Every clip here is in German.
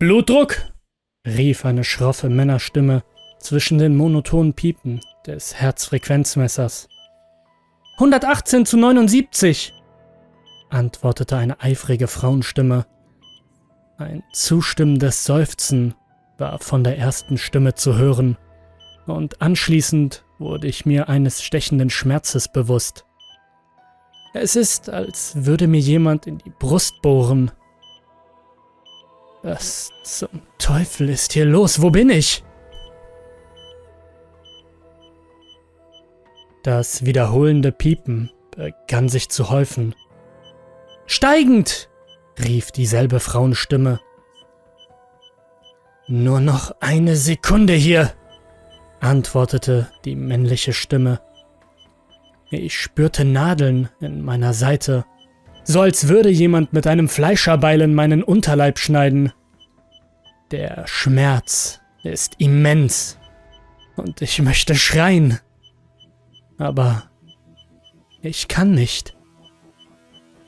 Blutdruck? rief eine schroffe Männerstimme zwischen den monotonen Piepen des Herzfrequenzmessers. 118 zu 79, antwortete eine eifrige Frauenstimme. Ein zustimmendes Seufzen war von der ersten Stimme zu hören, und anschließend wurde ich mir eines stechenden Schmerzes bewusst. Es ist, als würde mir jemand in die Brust bohren. Was zum Teufel ist hier los? Wo bin ich? Das wiederholende Piepen begann sich zu häufen. Steigend! rief dieselbe Frauenstimme. Nur noch eine Sekunde hier, antwortete die männliche Stimme. Ich spürte Nadeln in meiner Seite, so als würde jemand mit einem Fleischerbeil in meinen Unterleib schneiden. Der Schmerz ist immens und ich möchte schreien. Aber ich kann nicht.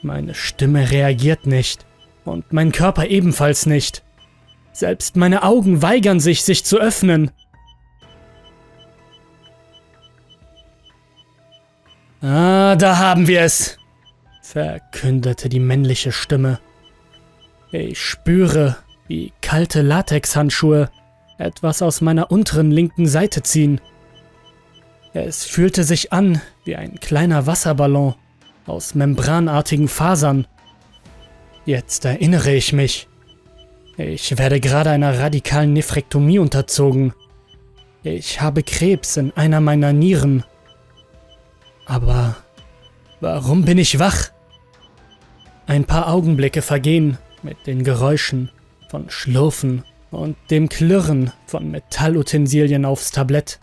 Meine Stimme reagiert nicht und mein Körper ebenfalls nicht. Selbst meine Augen weigern sich, sich zu öffnen. Ah, da haben wir es, verkündete die männliche Stimme. Ich spüre, wie kalte Latexhandschuhe etwas aus meiner unteren linken Seite ziehen. Es fühlte sich an wie ein kleiner Wasserballon aus membranartigen Fasern. Jetzt erinnere ich mich. Ich werde gerade einer radikalen Nephrektomie unterzogen. Ich habe Krebs in einer meiner Nieren aber warum bin ich wach? Ein paar Augenblicke vergehen mit den Geräuschen von Schlurfen und dem Klirren von Metallutensilien aufs Tablett.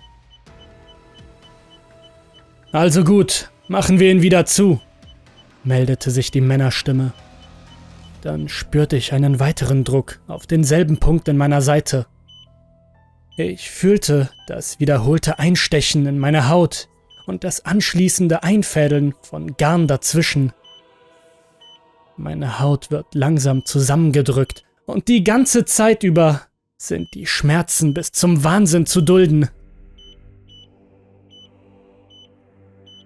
Also gut, machen wir ihn wieder zu, meldete sich die Männerstimme. Dann spürte ich einen weiteren Druck auf denselben Punkt in meiner Seite. Ich fühlte das wiederholte Einstechen in meine Haut und das anschließende Einfädeln von Garn dazwischen. Meine Haut wird langsam zusammengedrückt und die ganze Zeit über sind die Schmerzen bis zum Wahnsinn zu dulden.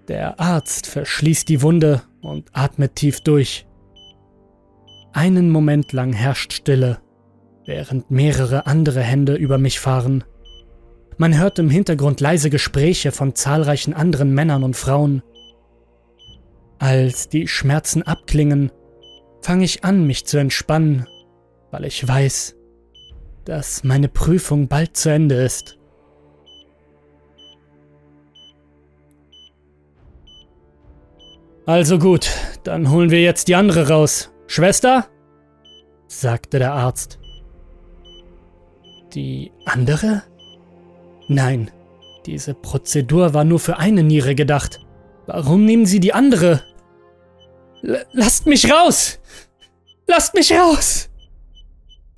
Der Arzt verschließt die Wunde und atmet tief durch. Einen Moment lang herrscht Stille, während mehrere andere Hände über mich fahren. Man hört im Hintergrund leise Gespräche von zahlreichen anderen Männern und Frauen. Als die Schmerzen abklingen, fange ich an, mich zu entspannen, weil ich weiß, dass meine Prüfung bald zu Ende ist. Also gut, dann holen wir jetzt die andere raus. Schwester? sagte der Arzt. Die andere? Nein, diese Prozedur war nur für eine Niere gedacht. Warum nehmen Sie die andere? Lasst mich raus! Lasst mich raus!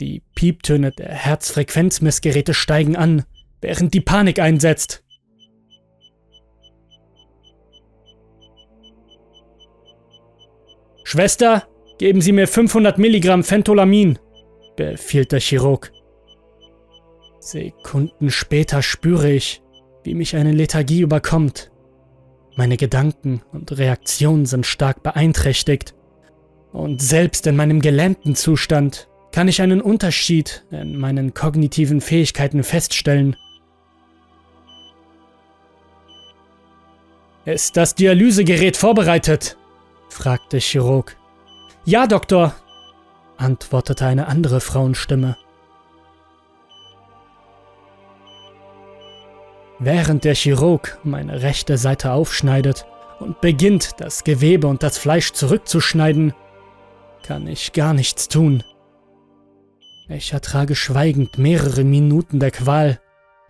Die Pieptöne der Herzfrequenzmessgeräte steigen an, während die Panik einsetzt. Schwester, geben Sie mir 500 Milligramm Phentolamin, befiehlt der Chirurg. Sekunden später spüre ich, wie mich eine Lethargie überkommt. Meine Gedanken und Reaktionen sind stark beeinträchtigt. Und selbst in meinem gelähmten Zustand kann ich einen Unterschied in meinen kognitiven Fähigkeiten feststellen. Ist das Dialysegerät vorbereitet? fragte Chirurg. Ja, Doktor, antwortete eine andere Frauenstimme. Während der Chirurg meine rechte Seite aufschneidet und beginnt, das Gewebe und das Fleisch zurückzuschneiden, kann ich gar nichts tun. Ich ertrage schweigend mehrere Minuten der Qual,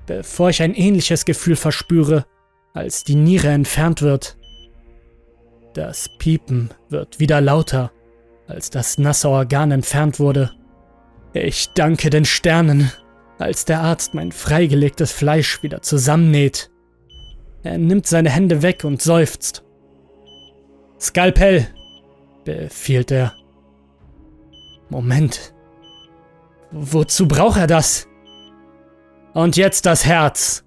bevor ich ein ähnliches Gefühl verspüre, als die Niere entfernt wird. Das Piepen wird wieder lauter, als das nasse Organ entfernt wurde. Ich danke den Sternen, als der Arzt mein freigelegtes Fleisch wieder zusammennäht. Er nimmt seine Hände weg und seufzt. Skalpell, befiehlt er. Moment. Wozu braucht er das? Und jetzt das Herz.